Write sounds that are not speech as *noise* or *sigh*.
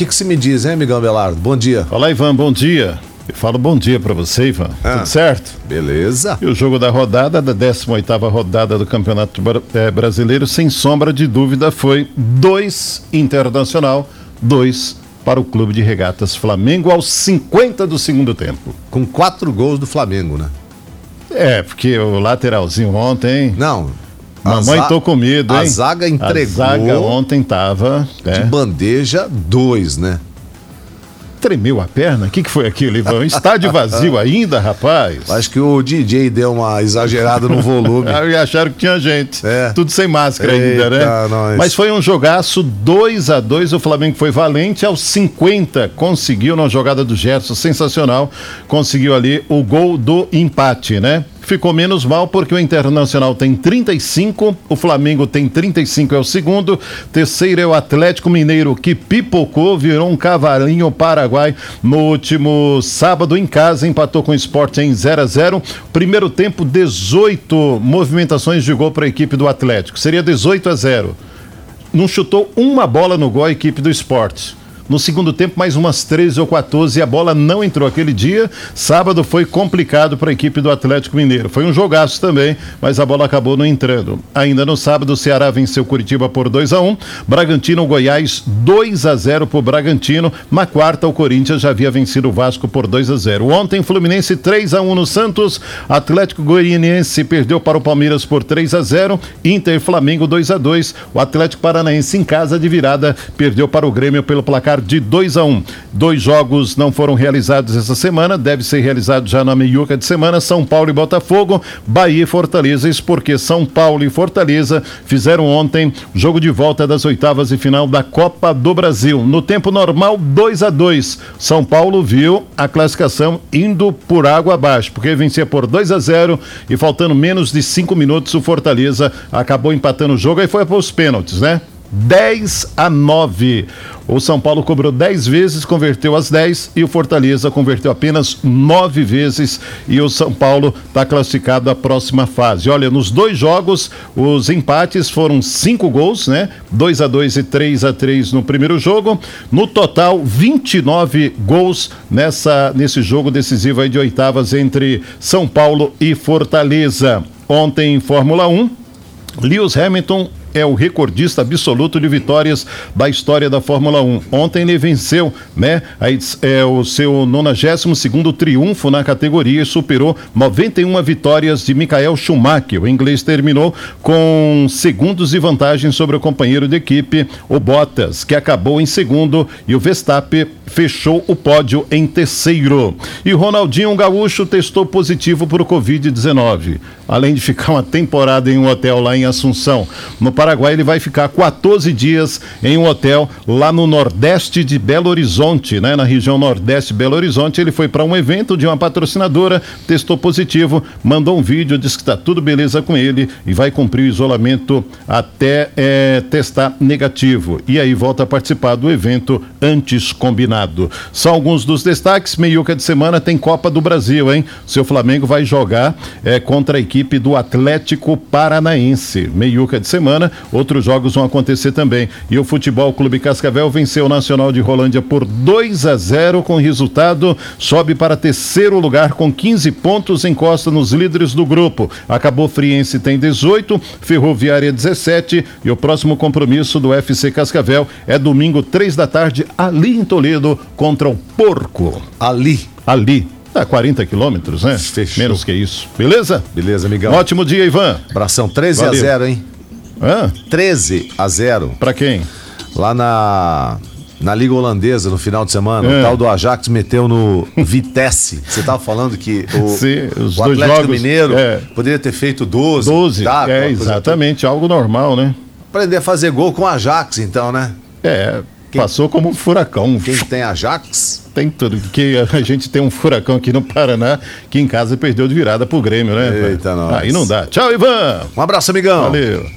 que, que se me diz, hein, Miguel Belardo? Bom dia. Fala, Ivan, bom dia. Eu falo bom dia para você, Ivan. Ah, Tudo certo? Beleza. E o jogo da rodada, da 18ª rodada do Campeonato é, Brasileiro, sem sombra de dúvida, foi 2 Internacional, 2 para o Clube de Regatas Flamengo aos 50 do segundo tempo. Com quatro gols do Flamengo, né? É, porque o lateralzinho ontem. Não. Mamãe tô com medo, hein? A zaga entregou. A zaga ontem tava. De é. bandeja, dois, né? Tremeu a perna? O que, que foi aquilo, Ivan? Estádio vazio *laughs* ainda, rapaz? Acho que o DJ deu uma exagerada no volume. *laughs* e acharam que tinha gente. É. Tudo sem máscara Eita, ainda, né? Nós. Mas foi um jogaço 2 a 2 O Flamengo foi valente aos 50. Conseguiu na jogada do Gerson, sensacional. Conseguiu ali o gol do empate, né? Ficou menos mal porque o Internacional tem 35, o Flamengo tem 35, é o segundo. Terceiro é o Atlético Mineiro, que pipocou, virou um cavalinho Paraguai no último sábado em casa, empatou com o Sport em 0 a 0 Primeiro tempo, 18 movimentações de gol para a equipe do Atlético, seria 18 a 0. Não chutou uma bola no gol a equipe do esporte. No segundo tempo, mais umas 13 ou 14 a bola não entrou aquele dia. Sábado foi complicado para a equipe do Atlético Mineiro. Foi um jogaço também, mas a bola acabou não entrando. Ainda no sábado, o Ceará venceu Curitiba por 2 a 1 Bragantino Goiás 2 a 0 para o Bragantino. Na quarta, o Corinthians já havia vencido o Vasco por 2 a 0 Ontem, Fluminense 3 a 1 no Santos. Atlético Goianiense perdeu para o Palmeiras por 3 a 0 Inter Flamengo 2 a 2 O Atlético Paranaense em casa de virada perdeu para o Grêmio pelo placar de 2 a 1. Um. Dois jogos não foram realizados essa semana, deve ser realizado já na meiuca de semana, São Paulo e Botafogo, Bahia e Fortaleza, isso porque São Paulo e Fortaleza fizeram ontem jogo de volta das oitavas e final da Copa do Brasil. No tempo normal, 2 a 2. São Paulo viu a classificação indo por água abaixo, porque vencia por 2 a 0 e faltando menos de cinco minutos o Fortaleza acabou empatando o jogo e foi para os pênaltis, né? 10 a 9. O São Paulo cobrou 10 vezes, converteu as 10 e o Fortaleza converteu apenas 9 vezes e o São Paulo está classificado à próxima fase. Olha, nos dois jogos, os empates foram 5 gols, né? 2 a 2 e 3 a 3 no primeiro jogo. No total, 29 gols nessa nesse jogo decisivo aí de oitavas entre São Paulo e Fortaleza. Ontem, Fórmula 1, Lewis Hamilton é o recordista absoluto de vitórias da história da Fórmula 1. Ontem ele venceu, né, é, o seu 92 segundo triunfo na categoria e superou 91 vitórias de Michael Schumacher. O inglês terminou com segundos de vantagem sobre o companheiro de equipe, o Bottas, que acabou em segundo e o Verstappen fechou o pódio em terceiro. E Ronaldinho Gaúcho testou positivo para o Covid-19, além de ficar uma temporada em um hotel lá em Assunção. No Paraguai, ele vai ficar 14 dias em um hotel lá no nordeste de Belo Horizonte, né? Na região nordeste de Belo Horizonte. Ele foi para um evento de uma patrocinadora, testou positivo, mandou um vídeo, disse que está tudo beleza com ele e vai cumprir o isolamento até é, testar negativo. E aí volta a participar do evento antes combinado. São alguns dos destaques. Meiuca de semana tem Copa do Brasil, hein? Seu Flamengo vai jogar é, contra a equipe do Atlético Paranaense. Meiuca de semana outros jogos vão acontecer também. E o Futebol Clube Cascavel venceu o Nacional de Rolândia por 2 a 0 com resultado, sobe para terceiro lugar com 15 pontos, encosta nos líderes do grupo. Acabou Friense tem 18, Ferroviária 17 e o próximo compromisso do FC Cascavel é domingo, três da tarde, ali em Toledo, contra o Porco. Ali. Ali. Dá 40 quilômetros, né? Fechou. Menos que isso. Beleza? Beleza, amigão. ótimo dia, Ivan. Abração 13 Valeu. a 0, hein? Hã? 13 a 0. Para quem? Lá na na Liga Holandesa no final de semana. É. O tal do Ajax meteu no Vitesse. Você estava falando que o, *laughs* Sim, os o Atlético jogos, Mineiro é. poderia ter feito 12. 12, tá, é, exatamente, algo normal, né? Aprender a fazer gol com o Ajax, então, né? É, quem, passou como um furacão. Quem tem Ajax? Tem tudo. Porque a gente tem um furacão aqui no Paraná que em casa perdeu de virada pro Grêmio, né? Eita, nós. Aí não dá. Tchau, Ivan! Um abraço, amigão. Valeu.